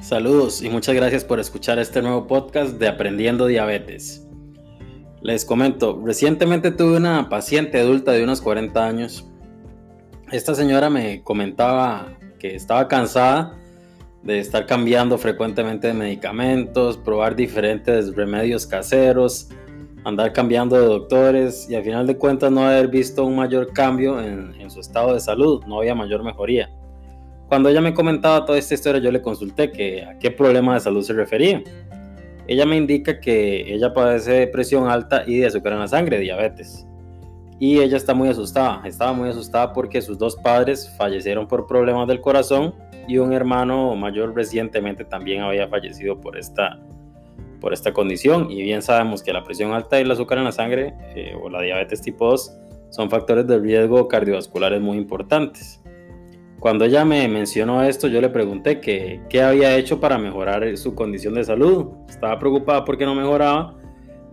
Saludos y muchas gracias por escuchar este nuevo podcast de Aprendiendo Diabetes. Les comento, recientemente tuve una paciente adulta de unos 40 años. Esta señora me comentaba que estaba cansada de estar cambiando frecuentemente de medicamentos, probar diferentes remedios caseros, andar cambiando de doctores y al final de cuentas no haber visto un mayor cambio en, su estado de salud, no había mayor mejoría. Cuando ella me comentaba toda esta historia, yo le consulté que a qué problema de salud se refería. Ella me indica que ella padece presión alta y de azúcar en la sangre, diabetes. Y ella está muy asustada, estaba muy asustada porque sus dos padres fallecieron por problemas del corazón y un hermano mayor recientemente también había fallecido por esta, por esta condición. Y bien sabemos que la presión alta y el azúcar en la sangre eh, o la diabetes tipo 2 son factores de riesgo cardiovasculares muy importantes. Cuando ella me mencionó esto, yo le pregunté que, qué había hecho para mejorar su condición de salud. Estaba preocupada porque no mejoraba.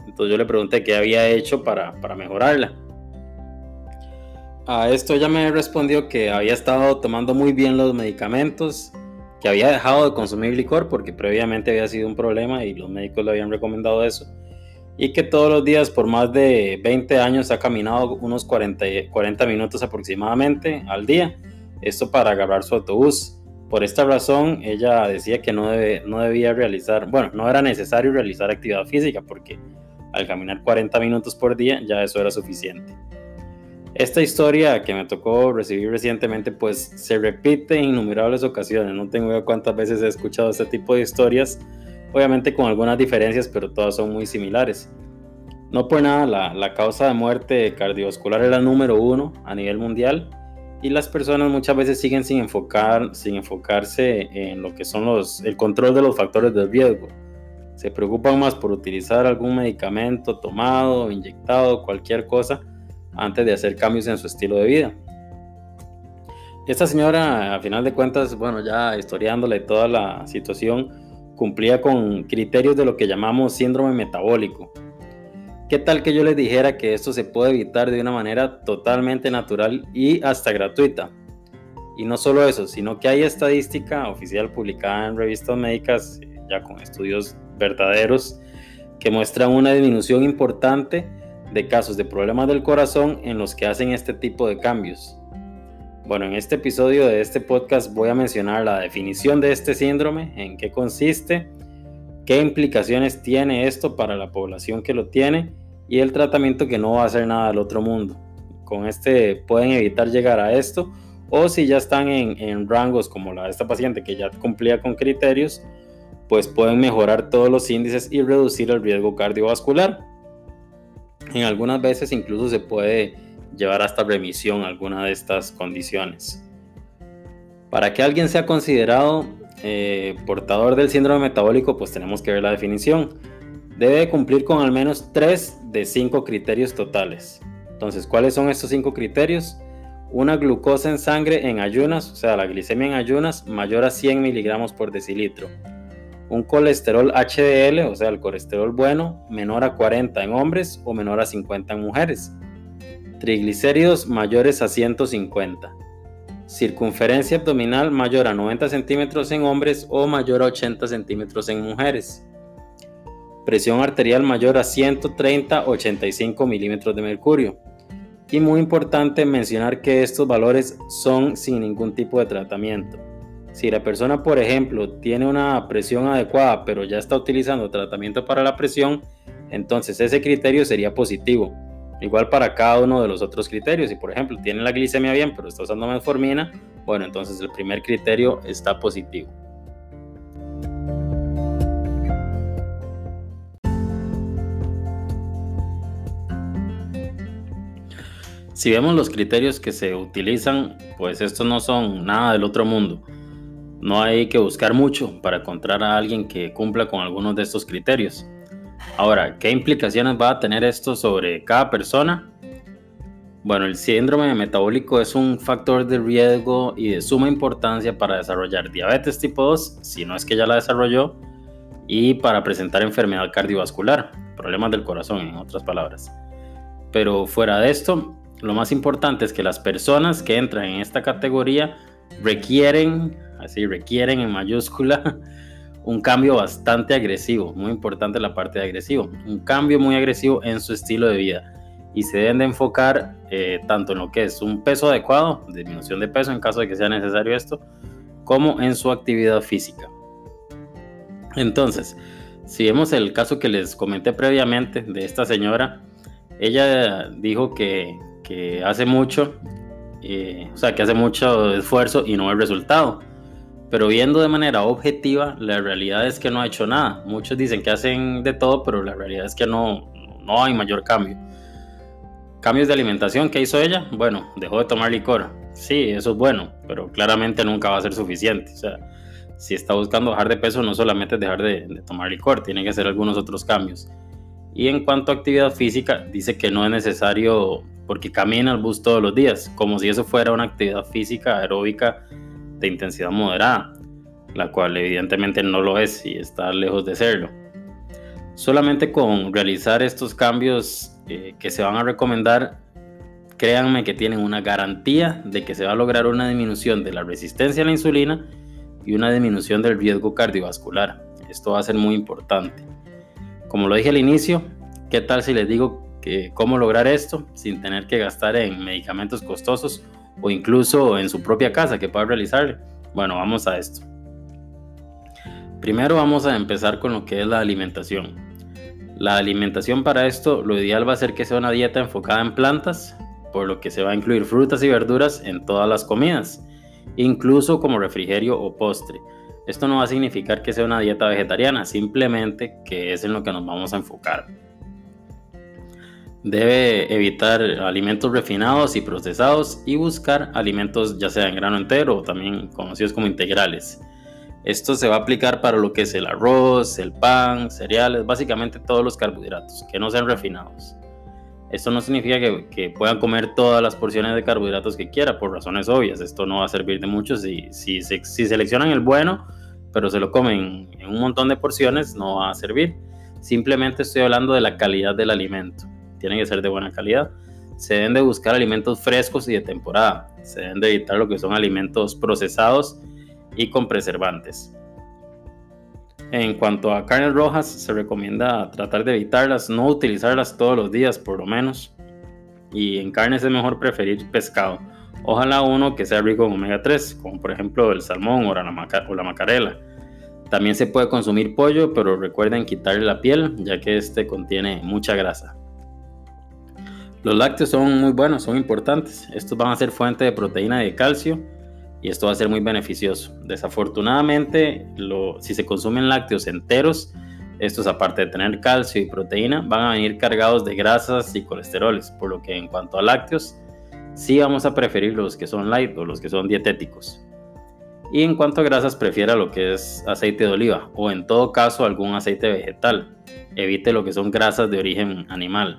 Entonces yo le pregunté qué había hecho para, para mejorarla. A esto ella me respondió que había estado tomando muy bien los medicamentos, que había dejado de consumir licor porque previamente había sido un problema y los médicos le habían recomendado eso. Y que todos los días por más de 20 años ha caminado unos 40, 40 minutos aproximadamente al día esto para agarrar su autobús. Por esta razón, ella decía que no, no debía realizar, bueno, no era necesario realizar actividad física porque al caminar 40 minutos por día ya eso era suficiente. Esta historia que me tocó recibir recientemente pues se repite en innumerables ocasiones, no tengo idea cuántas veces he escuchado este tipo de historias, obviamente con algunas diferencias, pero todas son muy similares. No por nada, la, la causa de muerte cardiovascular es la número uno a nivel mundial y las personas muchas veces siguen sin, enfocar, sin enfocarse en lo que son los, el control de los factores de riesgo. Se preocupan más por utilizar algún medicamento tomado, inyectado, cualquier cosa, antes de hacer cambios en su estilo de vida. Esta señora, a final de cuentas, bueno, ya historiándole toda la situación, cumplía con criterios de lo que llamamos síndrome metabólico ¿Qué tal que yo les dijera que esto se puede evitar de una manera totalmente natural y hasta gratuita? Y no solo eso, sino que hay estadística oficial publicada en revistas médicas, eh, ya con estudios verdaderos, que muestran una disminución importante de casos de problemas del corazón en los que hacen este tipo de cambios. Bueno, en este episodio de este podcast voy a mencionar la definición de este síndrome, en qué consiste, qué implicaciones tiene esto para la población que lo tiene y el tratamiento que no va a hacer nada del otro mundo. Con este pueden evitar llegar a esto o si ya están en, rangos como la de esta paciente que ya cumplía con criterios, pues pueden mejorar todos los índices y reducir el riesgo cardiovascular. En algunas veces incluso se puede llevar hasta remisión alguna de estas condiciones. Para que alguien sea considerado eh, portador del síndrome metabólico, pues tenemos que ver la definición. Debe cumplir con al menos 3 de 5 criterios totales. Entonces, ¿cuáles son estos 5 criterios? Una glucosa en sangre en ayunas, o sea, la glicemia en ayunas, mayor a 100 miligramos por decilitro. Un colesterol HDL, o sea, el colesterol bueno, menor a 40 en hombres o menor a 50 en mujeres. Triglicéridos mayores a 150 circunferencia abdominal mayor a 90 centímetros en hombres o mayor a 80 centímetros en mujeres. Presión arterial mayor a 130-85 milímetros de mercurio. Y muy importante mencionar que estos valores son sin ningún tipo de tratamiento. Si la persona, por ejemplo, tiene una presión adecuada pero ya está utilizando tratamiento para la presión, entonces ese criterio sería positivo. Igual para cada uno de los otros criterios. Si por ejemplo tiene la glicemia bien pero está usando metformina, bueno, entonces el primer criterio está positivo. Si vemos los criterios que se utilizan, pues estos no son nada del otro mundo. No hay que buscar mucho para encontrar a alguien que cumpla con algunos de estos criterios. Ahora, ¿qué implicaciones va a tener esto sobre cada persona? Bueno, el síndrome metabólico es un factor de riesgo y de suma importancia para desarrollar diabetes tipo 2, si no es que ya la desarrolló, y para presentar enfermedad cardiovascular, problemas del corazón, en otras palabras. Pero fuera de esto, lo más importante es que las personas que entran en esta categoría requieren, así requieren en mayúscula, un cambio bastante agresivo, muy importante la parte de agresivo, un cambio muy agresivo en su estilo de vida y se deben de enfocar eh, tanto en lo que es un peso adecuado, disminución de peso en caso de que sea necesario esto, como en su actividad física. Entonces, si vemos el caso que les comenté previamente de esta señora, ella dijo que, hace mucho, eh, o sea, que hace mucho esfuerzo y no hay resultado. Pero viendo de manera objetiva, la realidad es que no ha hecho nada. Muchos dicen que hacen de todo, pero la realidad es que no, no hay mayor cambio. Cambios de alimentación, ¿qué hizo ella? Bueno, dejó de tomar licor. Sí, eso es bueno, pero claramente nunca va a ser suficiente. O sea, si está buscando bajar de peso, no solamente dejar de, de tomar licor, tiene que hacer algunos otros cambios. Y en cuanto a actividad física, dice que no es necesario porque camina al bus todos los días, como si eso fuera una actividad física aeróbica de intensidad moderada, la cual evidentemente no lo es y está lejos de serlo. Solamente con realizar estos cambios eh, que se van a recomendar, créanme que tienen una garantía de que se va a lograr una disminución de la resistencia a la insulina y una disminución del riesgo cardiovascular. Esto va a ser muy importante. Como lo dije al inicio, ¿qué tal si les digo que cómo lograr esto sin tener que gastar en medicamentos costosos o incluso en su propia casa que pueda realizarle? Bueno, vamos a esto. Primero vamos a empezar con lo que es la alimentación. La alimentación para esto, lo ideal va a ser que sea una dieta enfocada en plantas, por lo que se va a incluir frutas y verduras en todas las comidas incluso como refrigerio o postre. Esto no va a significar que sea una dieta vegetariana, simplemente que es en lo que nos vamos a enfocar. Debe evitar alimentos refinados y procesados y buscar alimentos ya sea en grano entero o también conocidos como integrales. Esto se va a aplicar para lo que es el arroz, el pan, cereales, básicamente todos los carbohidratos que no sean refinados. Esto no significa que, puedan comer todas las porciones de carbohidratos que quiera, por razones obvias. Esto no va a servir de mucho si, si, si seleccionan el bueno, pero se lo comen en un montón de porciones, no va a servir. Simplemente estoy hablando de la calidad del alimento. Tiene que ser de buena calidad. Se deben de buscar alimentos frescos y de temporada. Se deben de evitar lo que son alimentos procesados y con preservantes. En cuanto a carnes rojas, se recomienda tratar de evitarlas, no utilizarlas todos los días por lo menos. Y en carnes es mejor preferir pescado. Ojalá uno que sea rico en omega 3, como por ejemplo el salmón o la, o la macarela. También se puede consumir pollo, pero recuerden quitarle la piel, ya que este contiene mucha grasa. Los lácteos son muy buenos, son importantes. Estos van a ser fuente de proteína y de calcio y esto va a ser muy beneficioso. Desafortunadamente, si se consumen lácteos enteros, estos aparte de tener calcio y proteína, van a venir cargados de grasas y colesteroles, por lo que en cuanto a lácteos, sí vamos a preferir los que son light o los que son dietéticos. Y en cuanto a grasas, prefiera lo que es aceite de oliva o en todo caso algún aceite vegetal. Evite lo que son grasas de origen animal.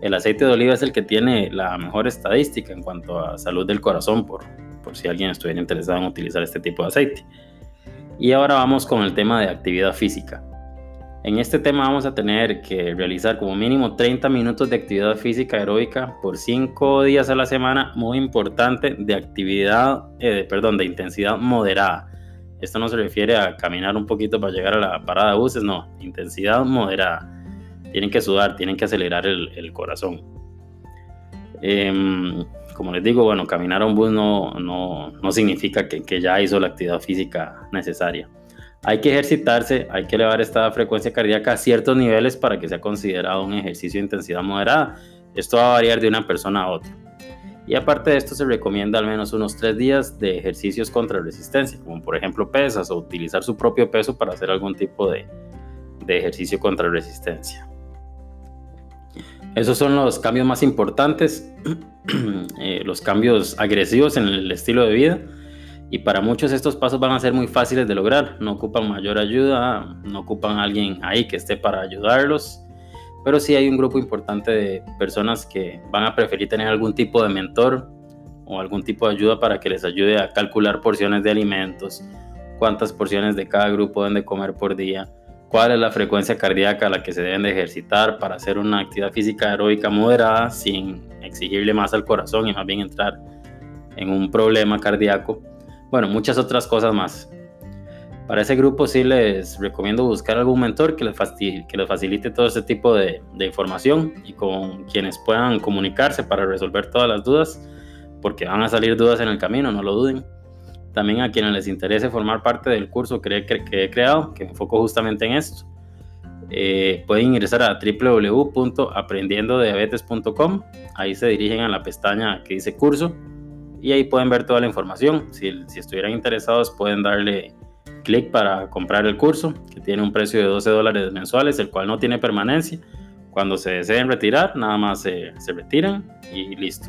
El aceite de oliva es el que tiene la mejor estadística en cuanto a salud del corazón por, por si alguien estuviera interesado en utilizar este tipo de aceite. Y ahora vamos con el tema de actividad física. En este tema vamos a tener que realizar como mínimo 30 minutos de actividad física aeróbica por 5 días a la semana, muy importante, de actividad, eh, perdón, de intensidad moderada. Esto no se refiere a caminar un poquito para llegar a la parada de buses, no, intensidad moderada. Tienen que sudar, tienen que acelerar el, corazón. Em, como les digo, bueno, caminar a un bus no, no, no significa que, que, ya hizo la actividad física necesaria. Hay que ejercitarse, hay que elevar esta frecuencia cardíaca a ciertos niveles para que sea considerado un ejercicio de intensidad moderada. Esto va a variar de una persona a otra. Y aparte de esto se recomienda al menos unos tres días de ejercicios contra resistencia, como por ejemplo pesas o utilizar su propio peso para hacer algún tipo de, de ejercicio contra resistencia. Esos son los cambios más importantes, eh, los cambios agresivos en el estilo de vida. Y para muchos estos pasos van a ser muy fáciles de lograr. No ocupan mayor ayuda, no ocupan a alguien ahí que esté para ayudarlos. Pero sí hay un grupo importante de personas que van a preferir tener algún tipo de mentor o algún tipo de ayuda para que les ayude a calcular porciones de alimentos, cuántas porciones de cada grupo deben de comer por día cuál es la frecuencia cardíaca a la que se deben de ejercitar para hacer una actividad física aeróbica moderada sin exigirle más al corazón y más bien entrar en un problema cardíaco. Bueno, muchas otras cosas más. Para ese grupo sí les recomiendo buscar algún mentor que les, facilite, todo ese tipo de, de, información y con quienes puedan comunicarse para resolver todas las dudas, porque van a salir dudas en el camino, no lo duden. También a quienes les interese formar parte del curso que, he creado, que enfoco justamente en esto. Eh, pueden ingresar a www.aprendiendodiabetes.com. Ahí se dirigen a la pestaña que dice curso y ahí pueden ver toda la información. Si, si estuvieran interesados, pueden darle clic para comprar el curso, que tiene un precio de 12 dólares mensuales, el cual no tiene permanencia. Cuando se deseen retirar, nada más se, se retiran y listo.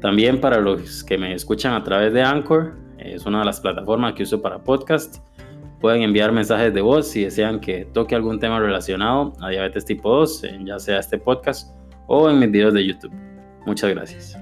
También para los que me escuchan a través de Anchor, es una de las plataformas que uso para podcast. Pueden enviar mensajes de voz si desean que toque algún tema relacionado a diabetes tipo 2, ya sea este podcast o en mis videos de YouTube. Muchas gracias.